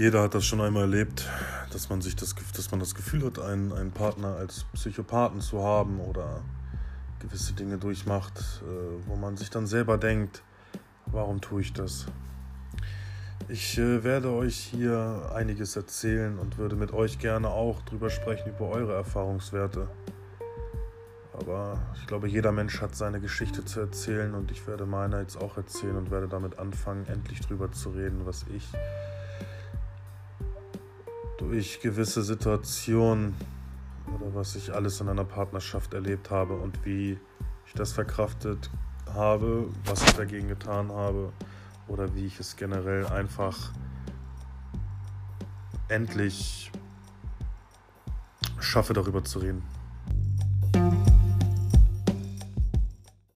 Jeder hat das schon einmal erlebt, dass man sich das, dass man das Gefühl hat, einen, einen Partner als Psychopathen zu haben oder gewisse Dinge durchmacht, äh, wo man sich dann selber denkt, warum tue ich das? Ich äh, werde euch hier einiges erzählen und würde mit euch gerne auch drüber sprechen, über eure Erfahrungswerte. Aber ich glaube, jeder Mensch hat seine Geschichte zu erzählen und ich werde meine jetzt auch erzählen und werde damit anfangen, endlich drüber zu reden, was ich durch gewisse Situationen oder was ich alles in einer Partnerschaft erlebt habe und wie ich das verkraftet habe, was ich dagegen getan habe oder wie ich es generell einfach endlich schaffe, darüber zu reden.